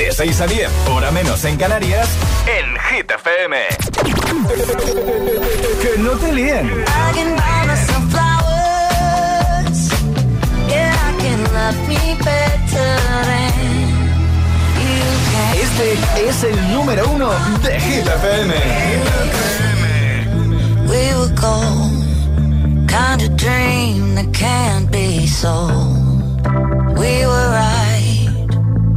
De 6 a 10, hora menos en Canarias, en Hit FM. que no te líen. Este es el número uno de Hit FM. We were gold, kind of dream that can't be sold. We were right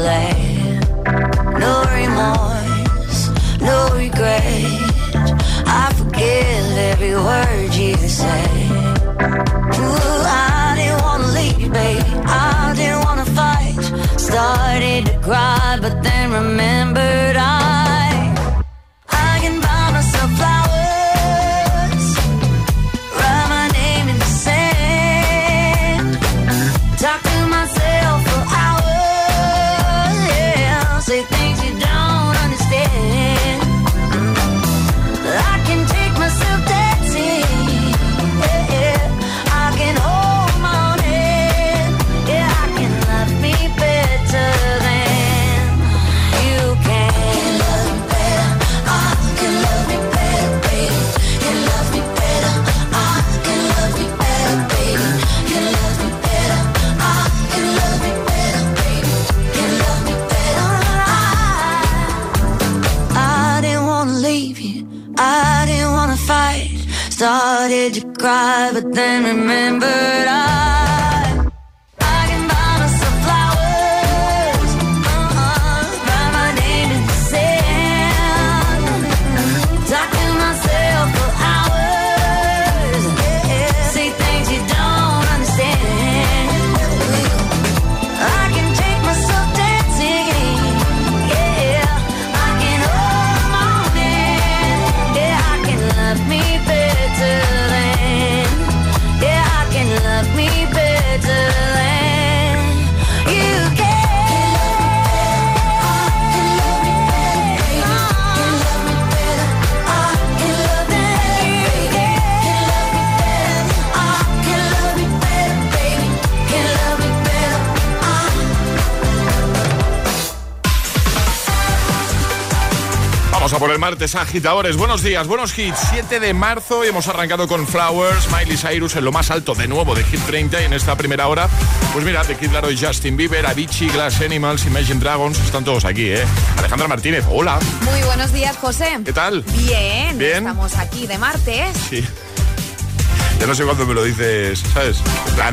light. Por el martes, agitadores. Buenos días, buenos hits. 7 de marzo y hemos arrancado con Flowers, Miley Cyrus en lo más alto de nuevo de Hit 30 y en esta primera hora, pues mira, de Kid Laroi, Justin Bieber, Avicii, Glass Animals, Imagine Dragons, están todos aquí, ¿eh? Alejandra Martínez, hola. Muy buenos días, José. ¿Qué tal? Bien, Bien. estamos aquí de martes. Sí. Ya no sé cuándo me lo dices, ¿sabes?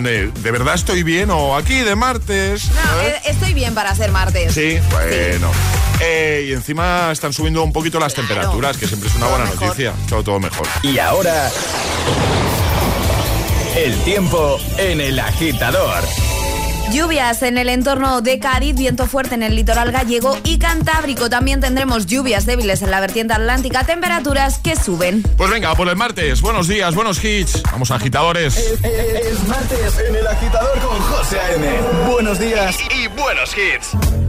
De, ¿de verdad estoy bien o aquí de martes? No, ¿sabes? eh, estoy bien para ser martes. Sí, bueno. Eh, y encima están subiendo un poquito las Claro. temperaturas, que siempre es una Todo buena mejor. noticia. Todo, todo mejor. Y ahora, el tiempo en el agitador. Lluvias en el entorno de Cádiz, viento fuerte en el litoral gallego y cantábrico. También tendremos lluvias débiles en la vertiente atlántica, temperaturas que suben. Pues venga, por el martes. Buenos días, buenos hits. Vamos, agitadores. Es martes en el agitador con José A.M. Buenos días. Y, y buenos hits.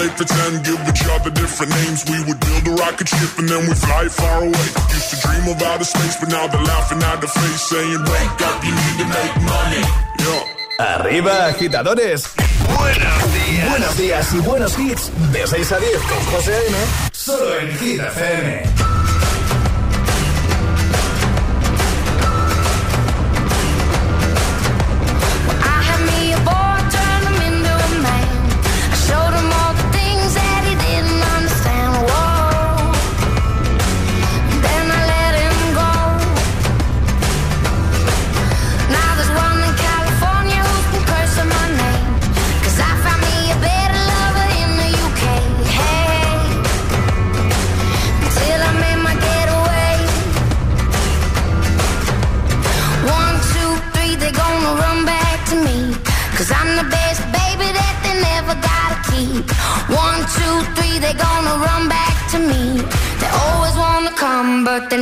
Used to play pretend, give each other different names. We would build a rocket ship and then we fly far away. Used to dream of outer space, but now they're laughing at the face, saying, Wake up, you need to make money. Yeah. Arriba, agitadores. Buenos días. Buenos días y buenos hits. De 6 a 10 con José A.M. Solo en Hit FM.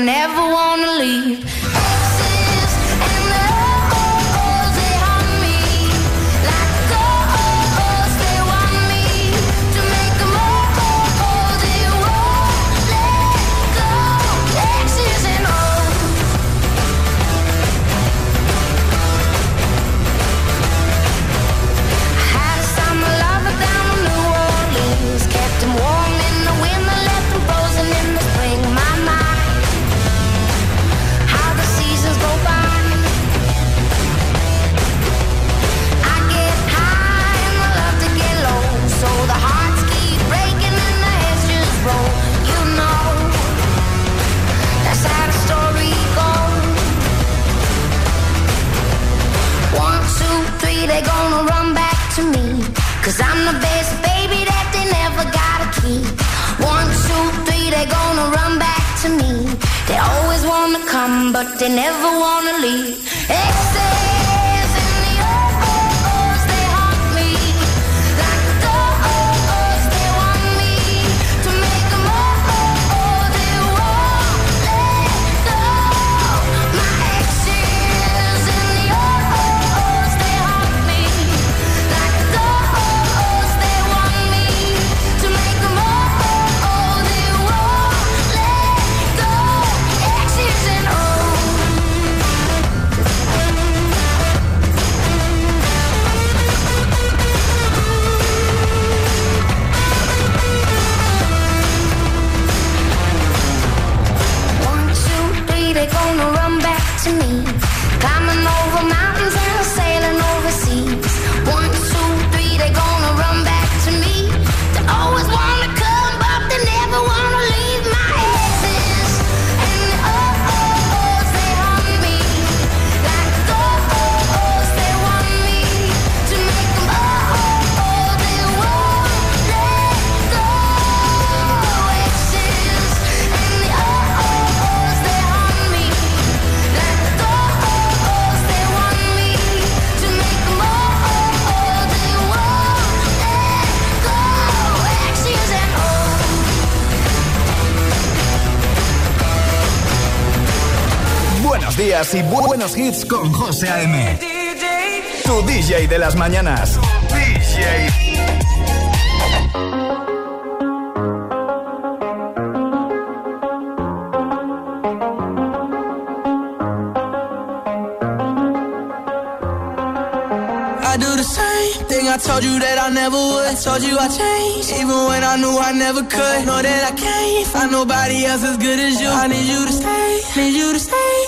Nevo buenos hits con José A.M. Tu DJ de las mañanas. I do the same thing I told you that I never would. Told you I changed, even when I knew I never could. Know that I can't find nobody else as good as you. I need you to stay, need you to stay.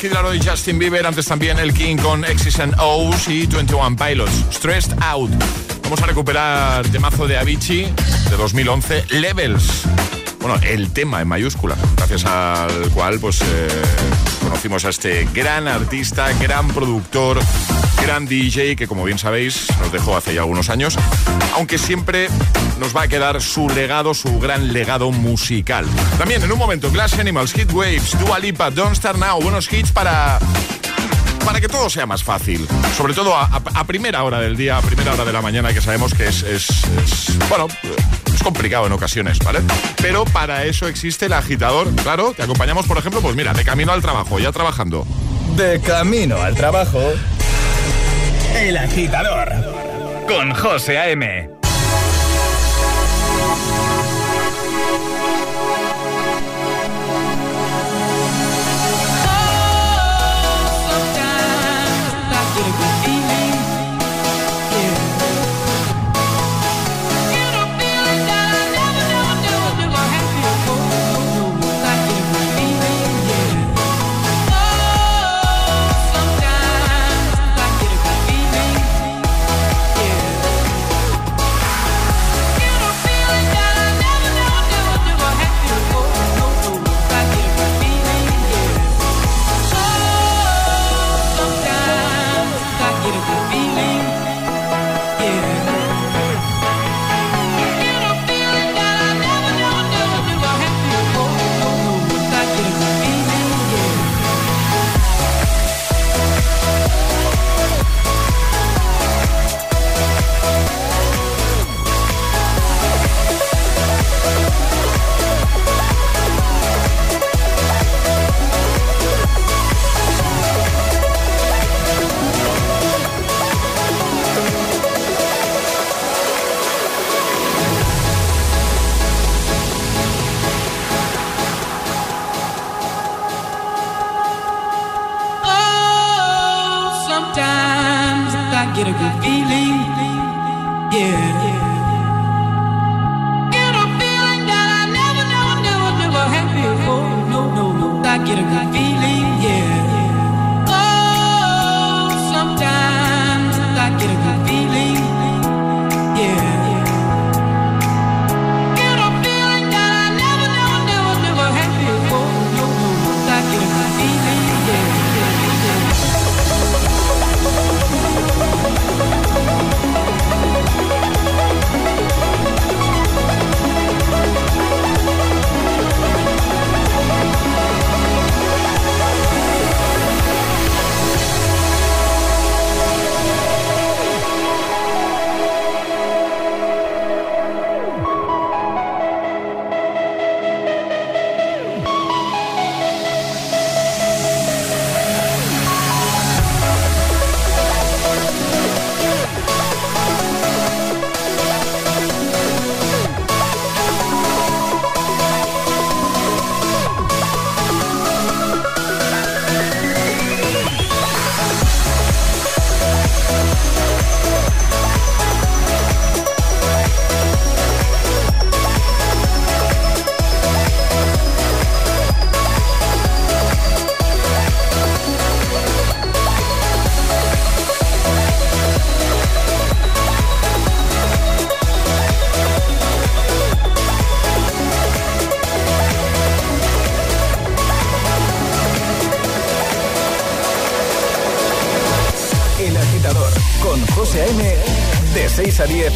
Stay con The Kid Laroi y Justin Bieber. Antes también el King con X's and O's y 21 Pilots. Stressed Out. Vamos a recuperar temazo de Avicii de 2011, Levels. Bueno, el tema en mayúscula, gracias al cual pues eh, conocimos a este gran artista, gran productor, gran DJ que como bien sabéis nos dejó hace ya algunos años, aunque siempre nos va a quedar su legado, su gran legado musical. También en un momento, Glass Animals, Hit Waves, Dua Lipa, Don't Start Now, buenos hits para para que todo sea más fácil. Sobre todo a, primera hora del día, a primera hora de la mañana, que sabemos que es- es, bueno, es complicado en ocasiones, ¿vale? Pero para eso existe el agitador. Claro, te acompañamos, por ejemplo, pues mira, de camino al trabajo, ya trabajando. De camino al trabajo. El agitador. Con José A.M.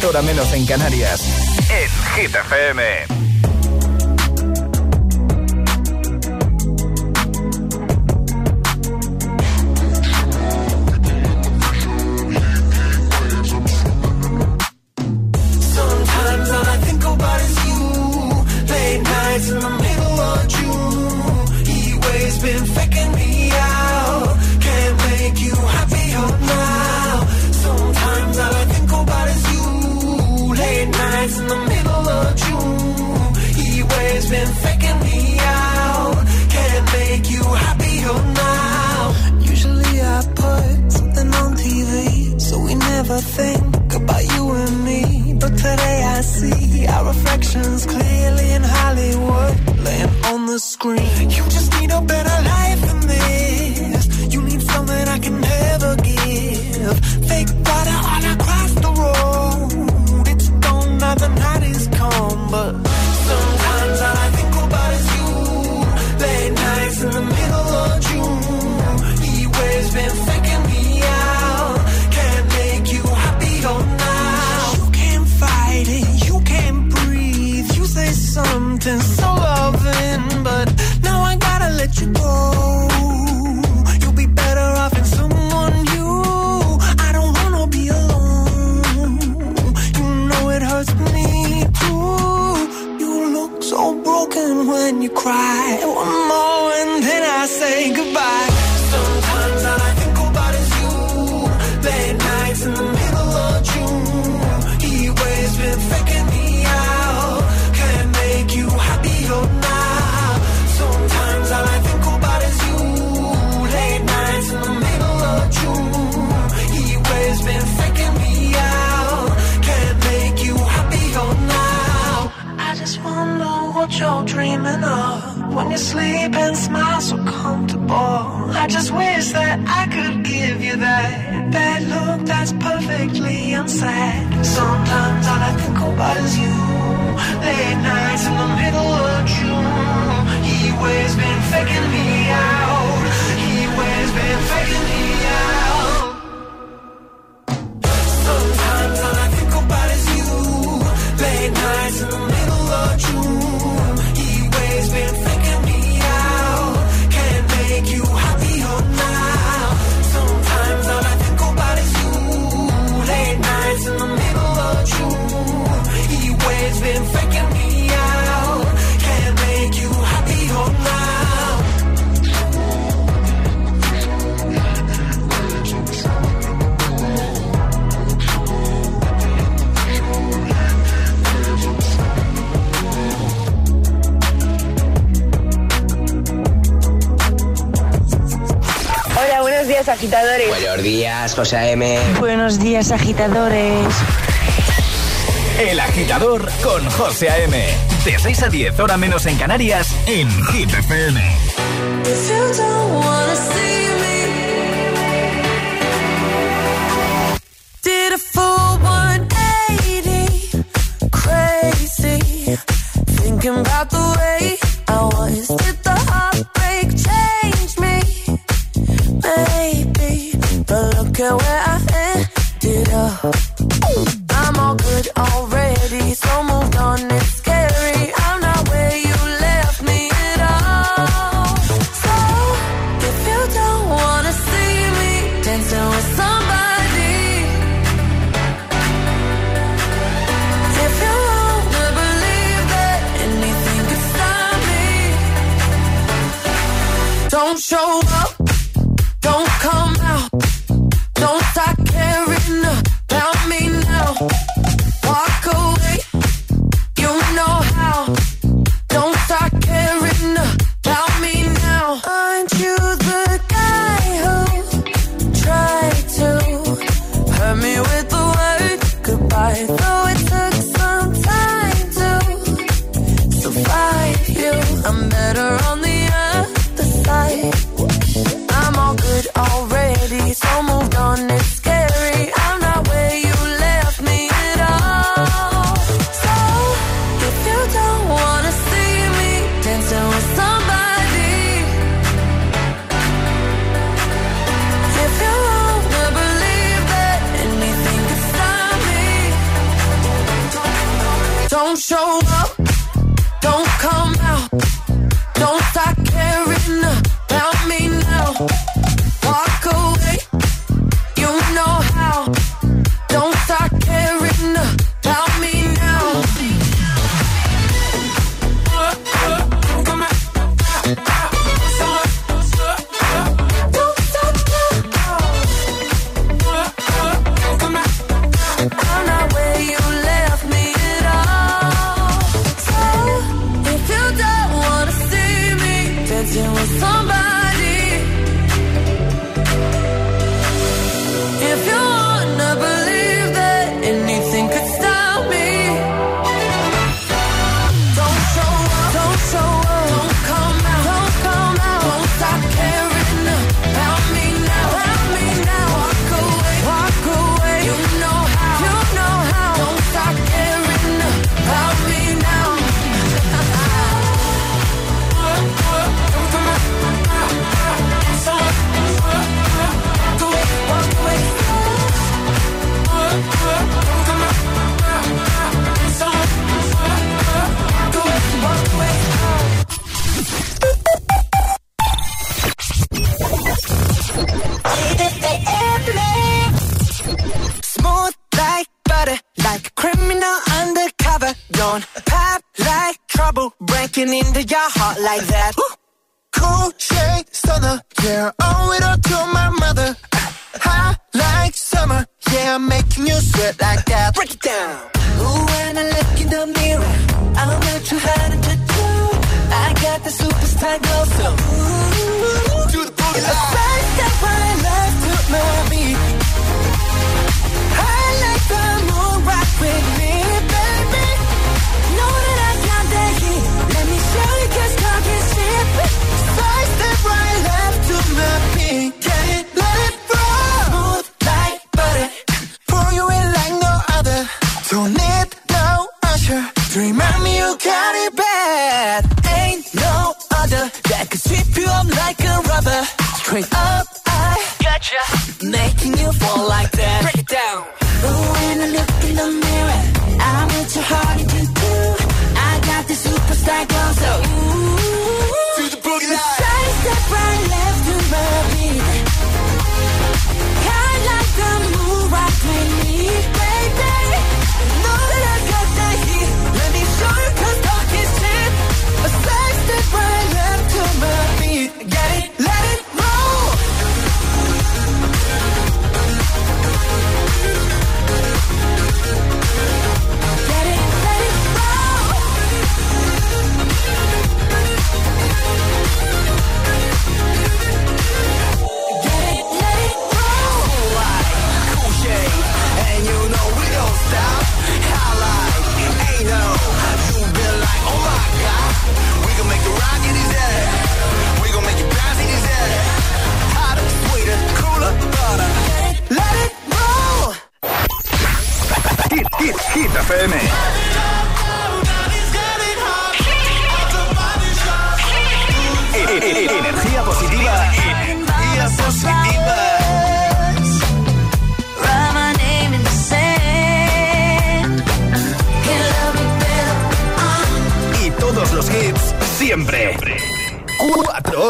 hora menos en Canarias. En Hit FM. scream. días, José A.M. Buenos días, agitadores. El agitador con José A.M. De 6 a 10, hora menos en Canarias, en GTPM. better on the other side. tapping into your heart like that. Cool shade stunner, yeah, owe it all to my mother. Hot like summer, yeah, I'm making you sweat like that. Break it down. Ooh, when I look in the mirror, I'm not too hard to do. I got the superstar glow, so ooh, do the boogie. It's the first step when I love to know. rubber. Straight up, I gotcha. Making you fall like that. Break it down.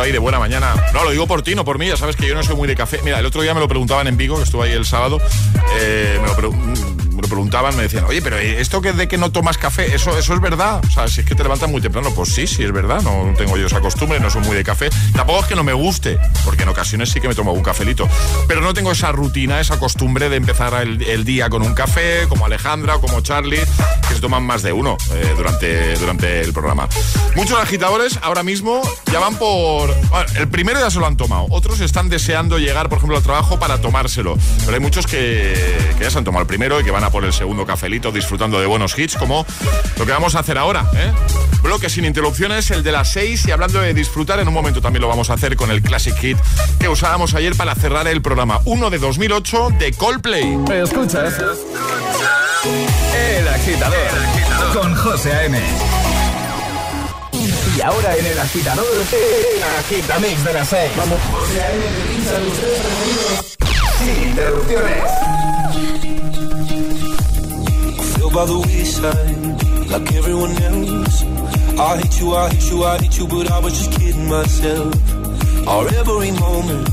ahí de buena mañana. No, lo digo por ti, no por mí, ya sabes que yo no soy muy de café. Mira, el otro día me lo preguntaban en Vigo, que estuve ahí el sábado, eh, me, lo me, lo preguntaban, me decían, oye, pero esto que de que no tomas café, ¿eso, eso es verdad? O sea, si es que te levantas muy temprano, pues sí, sí es verdad, no tengo yo esa costumbre, no soy muy de café. Tampoco es que no me guste, porque en ocasiones sí que me tomo un cafelito, pero no tengo esa rutina, esa costumbre de empezar el, el día con un café, como Alejandra o como Charlie, toman más de uno eh, durante, durante el programa. Muchos agitadores ahora mismo ya van por... el primero ya se lo han tomado, otros están deseando llegar, por ejemplo, al trabajo para tomárselo, pero hay muchos que, que ya se han tomado el primero y que van a por el segundo cafelito disfrutando de buenos hits, como lo que vamos a hacer ahora. ¿eh? Bloque sin interrupciones, el de las 6 y hablando de disfrutar, en un momento también lo vamos a hacer con el Classic Hit que usábamos ayer para cerrar el programa. Uno de 2008 de Coldplay. Escuchas. El agitador, el agitador. con José A.M. Y ahora en el agitador, el agitamix de las 6. Vamos, José A.M. Sin interrupciones. Feel by the wayside, like everyone else. I hate you, I hate you, I hate you, but I was just kidding myself. Our every moment,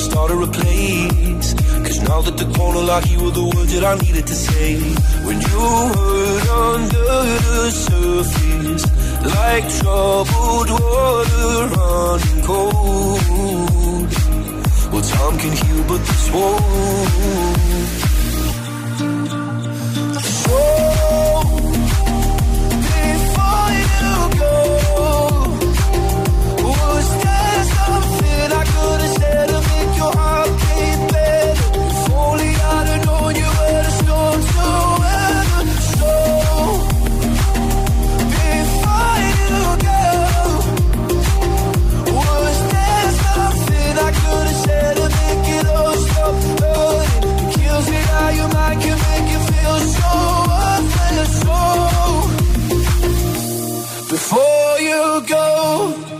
Start a place. Cause now that the corner lock, you were the words that I needed to say. When you heard under the surface, like troubled water running cold. Well, time can heal, but this won't. So, before you go, was there something I could have if only I'd have known you to. Before you go, was there something I could have said to make it all stop how your mind can make you feel so. So before you go.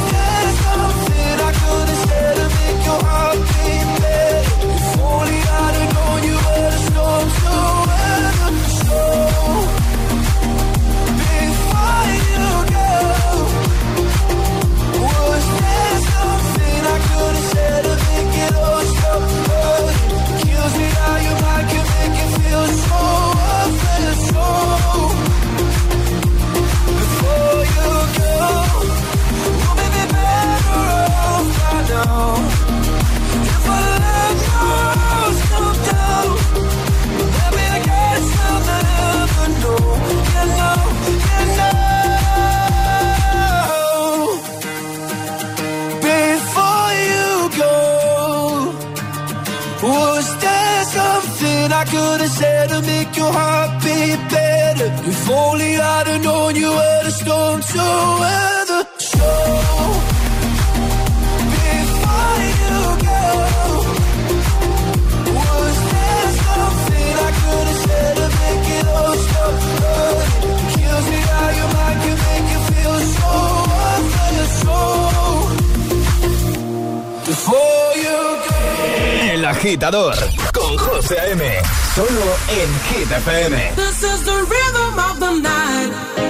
Was there something I could have said to make your heart could have said make better? If only I'd known you were the storm to weather. So, go, to make all can make you feel so you. El agitador con José A.M. Solo en Hit FM. This is the rhythm of the night.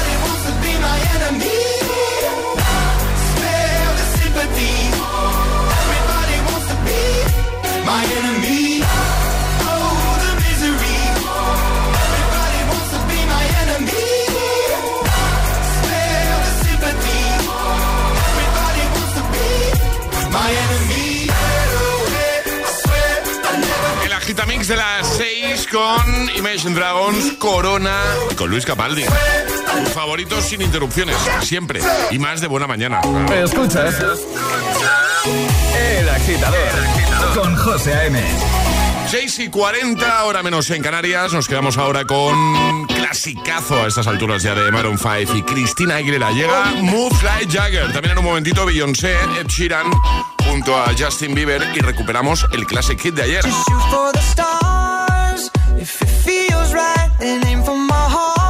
con Imagine Dragons, Corona y con Luis Capaldi. Favoritos sin interrupciones, siempre. Y más de buena mañana. Escuchas El Agitador con José A.M. 6 y 40, hora menos en Canarias. Nos quedamos ahora con clasicazo a estas alturas ya de Maroon 5 y Cristina Aguilera. Llega Moves Like Jagger. También en un momentito Beyoncé, Ed Sheeran junto a Justin Bieber y recuperamos el Classic Hit de ayer. If it feels right, then aim for my heart.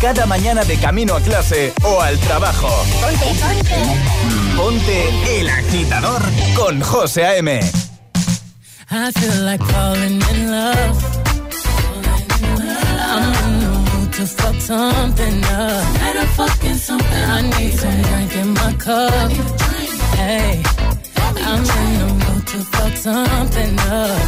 Cada mañana de camino a clase o al trabajo. Ponte el agitador con José A.M. I feel like falling in love. I'm in the mood to fuck something up. Better fucking something I need some drink in my cup. Hey, I'm in the mood to fuck something up.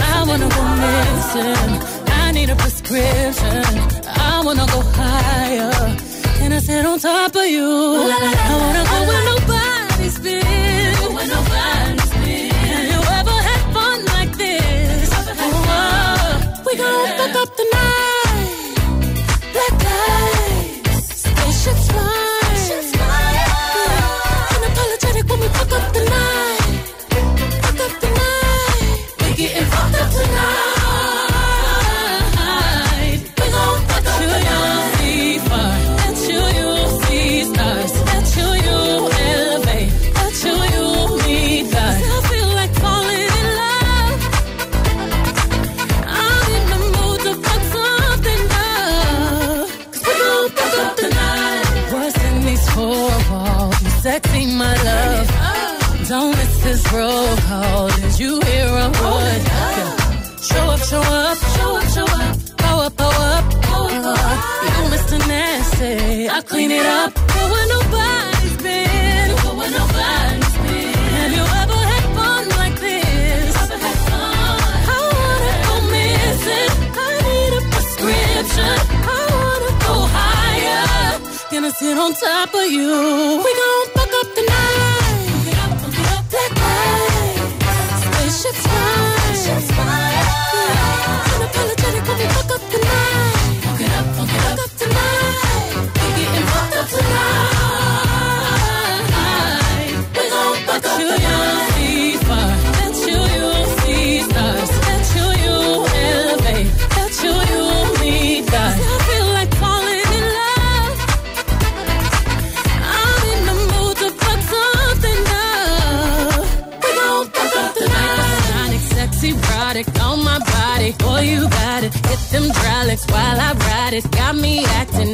I wanna go missing. I need a prescription. I wanna go higher. Can I sit on top of you? I wanna go where nobody's been. Where nobody's been. Have you ever had fun like this? Oh, we gon' fuck up the night. Black lights, spaceships fly. Unapologetic when we fuck up the night. Fuck up the night. We getting fucked up tonight. I clean it up. Go where nobody's been. Go where nobody's been. Have you ever had fun like this? I wanna go missing. I need a prescription. I wanna go higher. Gonna sit on top of you. We gon' fuck up the night. Black lights, spaceships fly. Unapologetic when we fuck up the night. While I ride it. Got me acting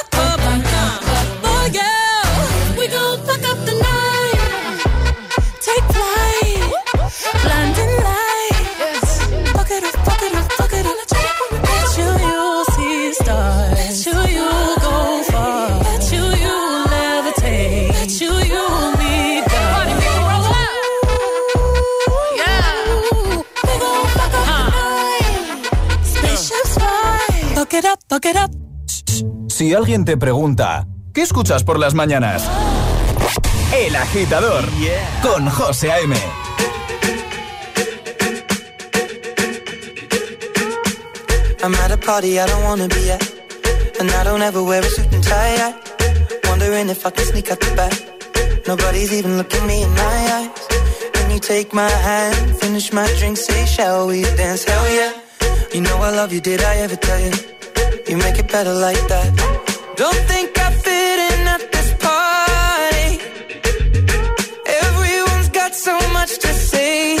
Si alguien te pregunta, ¿qué escuchas por las mañanas? El agitador con José A.M. I'm at a party I don't wanna be at And I don't ever wear a suit and tie at. Wondering if I can sneak out the back Nobody's even looking me in my eyes Can you take my hand, finish my drink, say shall we dance? Hell yeah, you know I love you, did I ever tell you You make it better like that. Don't think I fit in at this party. Everyone's got so much to say.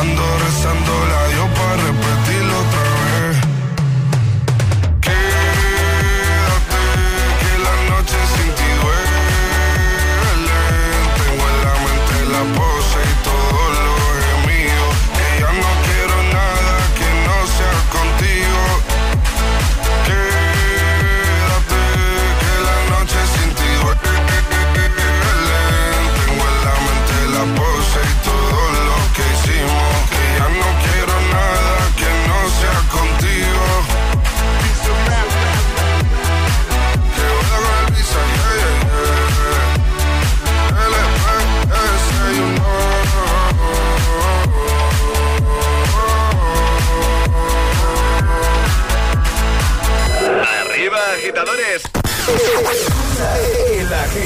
Ando rezando la Dios para respetar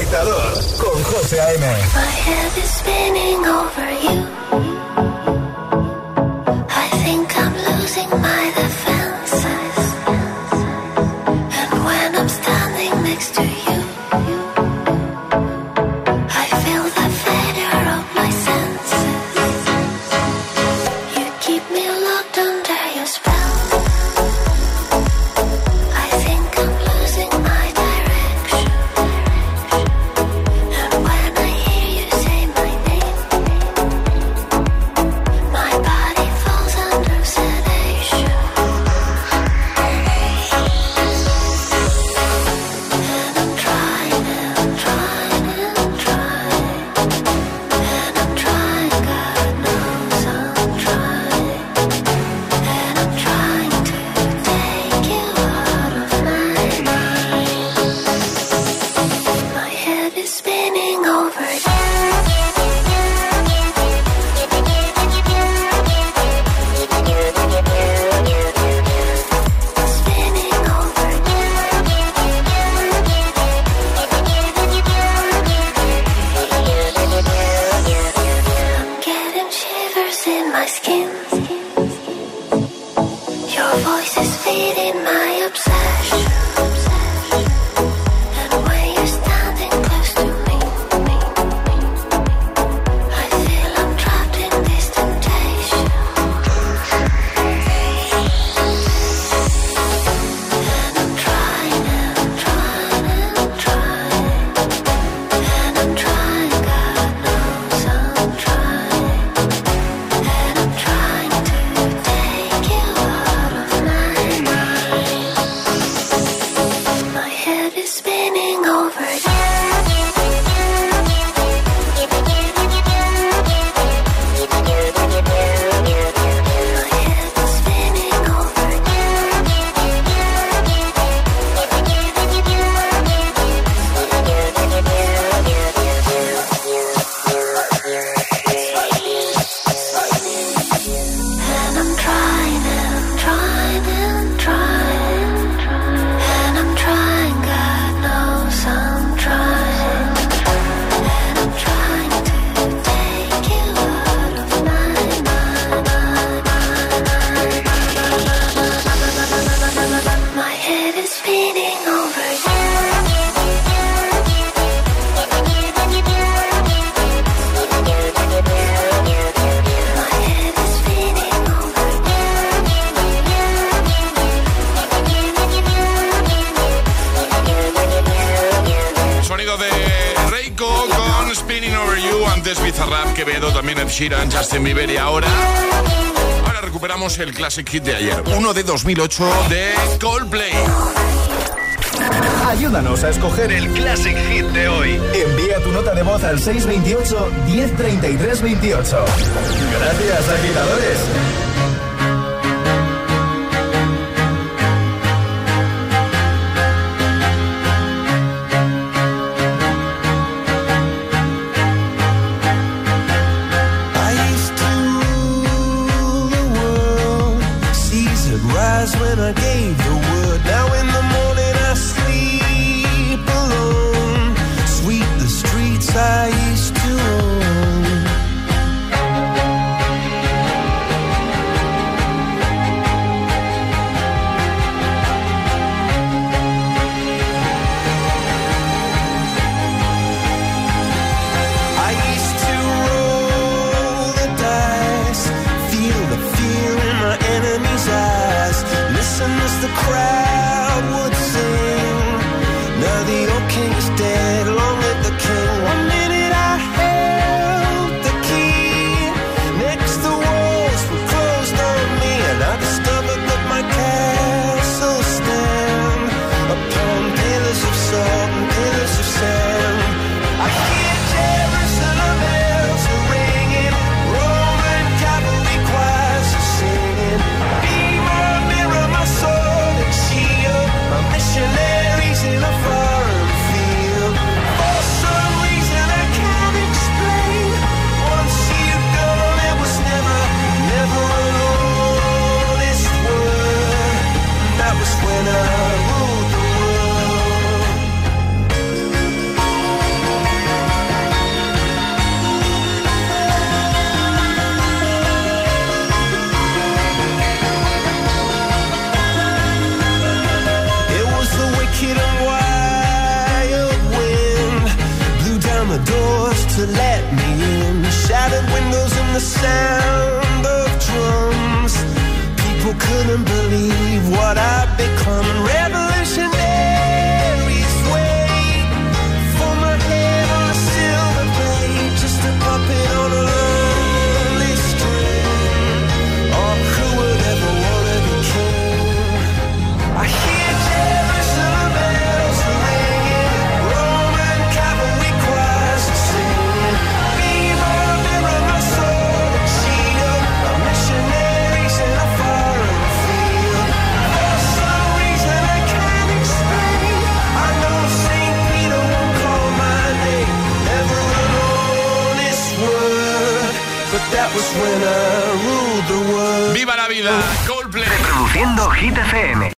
agitador con José A.M. el Classic Hit de ayer. Uno de 2008 de Coldplay. Ayúdanos a escoger el Classic Hit de hoy. Envía tu nota de voz al 628-103328. Gracias, agitadores.